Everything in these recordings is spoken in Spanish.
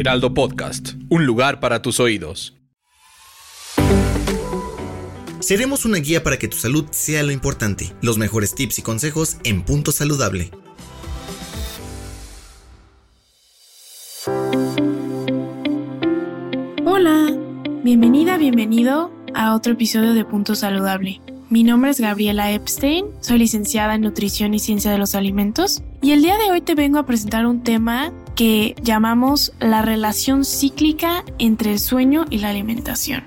Heraldo Podcast, un lugar para tus oídos. Seremos una guía para que tu salud sea lo importante. Los mejores tips y consejos en Punto Saludable. Hola, bienvenida, bienvenido a otro episodio de Punto Saludable. Mi nombre es Gabriela Epstein, soy licenciada en Nutrición y Ciencia de los Alimentos y el día de hoy te vengo a presentar un tema que llamamos la relación cíclica entre el sueño y la alimentación.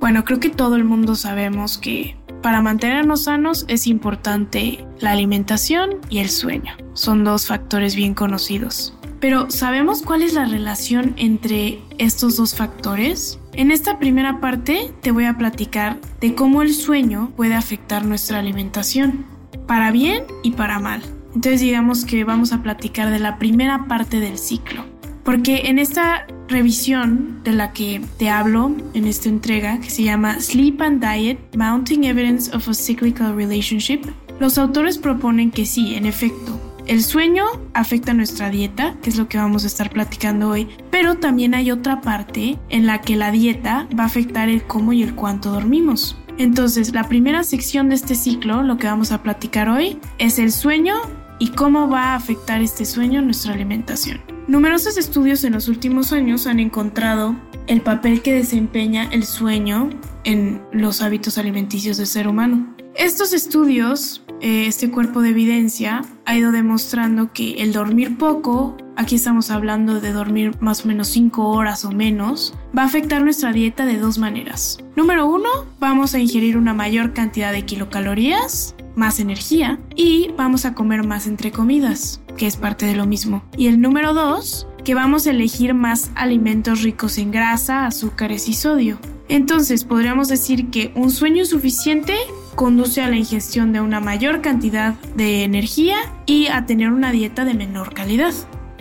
Bueno, creo que todo el mundo sabemos que para mantenernos sanos es importante la alimentación y el sueño. Son dos factores bien conocidos. Pero ¿sabemos cuál es la relación entre estos dos factores? En esta primera parte te voy a platicar de cómo el sueño puede afectar nuestra alimentación, para bien y para mal. Entonces digamos que vamos a platicar de la primera parte del ciclo. Porque en esta revisión de la que te hablo en esta entrega, que se llama Sleep and Diet, Mounting Evidence of a Cyclical Relationship, los autores proponen que sí, en efecto, el sueño afecta nuestra dieta, que es lo que vamos a estar platicando hoy, pero también hay otra parte en la que la dieta va a afectar el cómo y el cuánto dormimos. Entonces, la primera sección de este ciclo, lo que vamos a platicar hoy, es el sueño y cómo va a afectar este sueño nuestra alimentación. Numerosos estudios en los últimos años han encontrado el papel que desempeña el sueño en los hábitos alimenticios del ser humano. Estos estudios, eh, este cuerpo de evidencia, ha ido demostrando que el dormir poco, aquí estamos hablando de dormir más o menos 5 horas o menos, va a afectar nuestra dieta de dos maneras. Número uno, vamos a ingerir una mayor cantidad de kilocalorías, más energía, y vamos a comer más entre comidas, que es parte de lo mismo. Y el número dos, que vamos a elegir más alimentos ricos en grasa, azúcares y sodio. Entonces podríamos decir que un sueño suficiente conduce a la ingestión de una mayor cantidad de energía y a tener una dieta de menor calidad.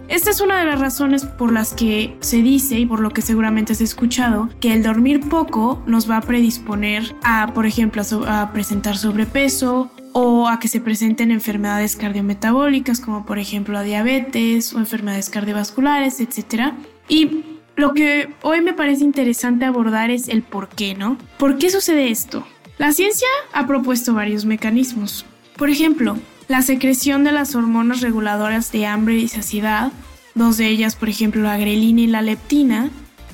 Esta es una de las razones por las que se dice y por lo que seguramente has escuchado que el dormir poco nos va a predisponer a, por ejemplo, a, presentar sobrepeso o a que se presenten enfermedades cardiometabólicas como por ejemplo la diabetes o enfermedades cardiovasculares, etc. Y lo que hoy me parece interesante abordar es el por qué, ¿no? ¿Por qué sucede esto? La ciencia ha propuesto varios mecanismos. Por ejemplo, la secreción de las hormonas reguladoras de hambre y saciedad, dos de ellas, por ejemplo, la grelina y la leptina,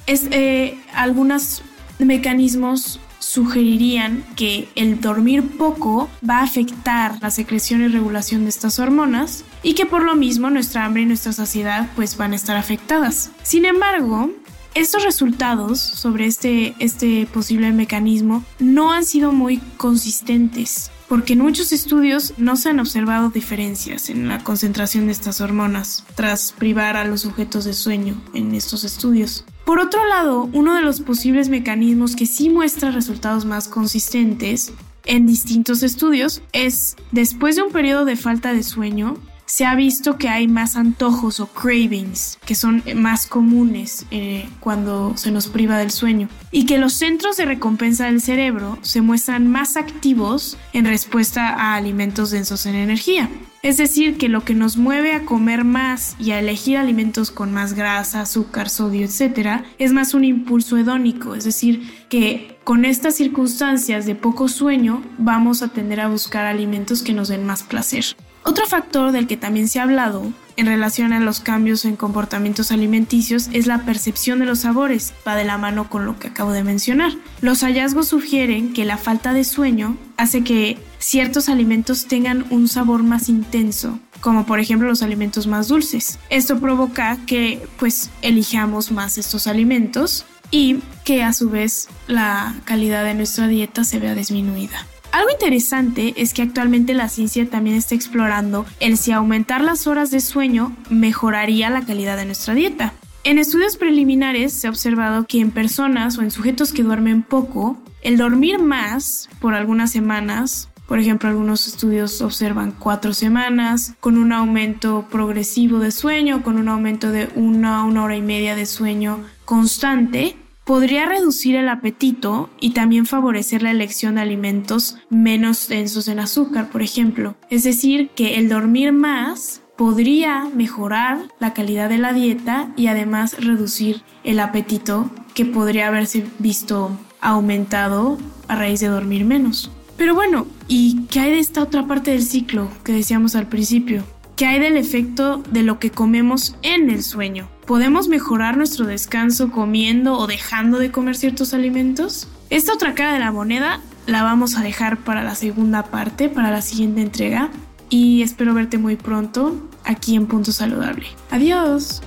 es, eh, algunos mecanismos sugerirían que el dormir poco va a afectar la secreción y regulación de estas hormonas y que por lo mismo nuestra hambre y nuestra saciedad pues van a estar afectadas. Sin embargo, estos resultados sobre este, este posible mecanismo no han sido muy consistentes porque en muchos estudios no se han observado diferencias en la concentración de estas hormonas tras privar a los sujetos de sueño en estos estudios. Por otro lado, uno de los posibles mecanismos que sí muestra resultados más consistentes en distintos estudios es después de un periodo de falta de sueño, se ha visto que hay más antojos o cravings, que son más comunes eh, cuando se nos priva del sueño, y que los centros de recompensa del cerebro se muestran más activos en respuesta a alimentos densos en energía. Es decir, que lo que nos mueve a comer más y a elegir alimentos con más grasa, azúcar, sodio, etc., es más un impulso hedónico, es decir, que con estas circunstancias de poco sueño vamos a tender a buscar alimentos que nos den más placer. Otro factor del que también se ha hablado en relación a los cambios en comportamientos alimenticios es la percepción de los sabores, va de la mano con lo que acabo de mencionar. Los hallazgos sugieren que la falta de sueño hace que ciertos alimentos tengan un sabor más intenso, como por ejemplo los alimentos más dulces. Esto provoca que pues elijamos más estos alimentos y que a su vez la calidad de nuestra dieta se vea disminuida. Algo interesante es que actualmente la ciencia también está explorando el si aumentar las horas de sueño mejoraría la calidad de nuestra dieta. En estudios preliminares se ha observado que en personas o en sujetos que duermen poco, el dormir más por algunas semanas, por ejemplo, algunos estudios observan cuatro semanas, con un aumento progresivo de sueño, con un aumento de una, una hora y media de sueño constante, podría reducir el apetito y también favorecer la elección de alimentos menos densos en azúcar, por ejemplo. Es decir, que el dormir más podría mejorar la calidad de la dieta y además reducir el apetito que podría haberse visto aumentado a raíz de dormir menos. Pero bueno, ¿y qué hay de esta otra parte del ciclo que decíamos al principio? ¿Qué hay del efecto de lo que comemos en el sueño? ¿Podemos mejorar nuestro descanso comiendo o dejando de comer ciertos alimentos? Esta otra cara de la moneda la vamos a dejar para la segunda parte, para la siguiente entrega. Y espero verte muy pronto aquí en Punto Saludable. Adiós.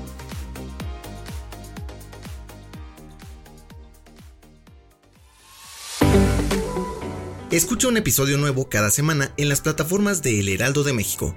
Escucha un episodio nuevo cada semana en las plataformas de El Heraldo de México.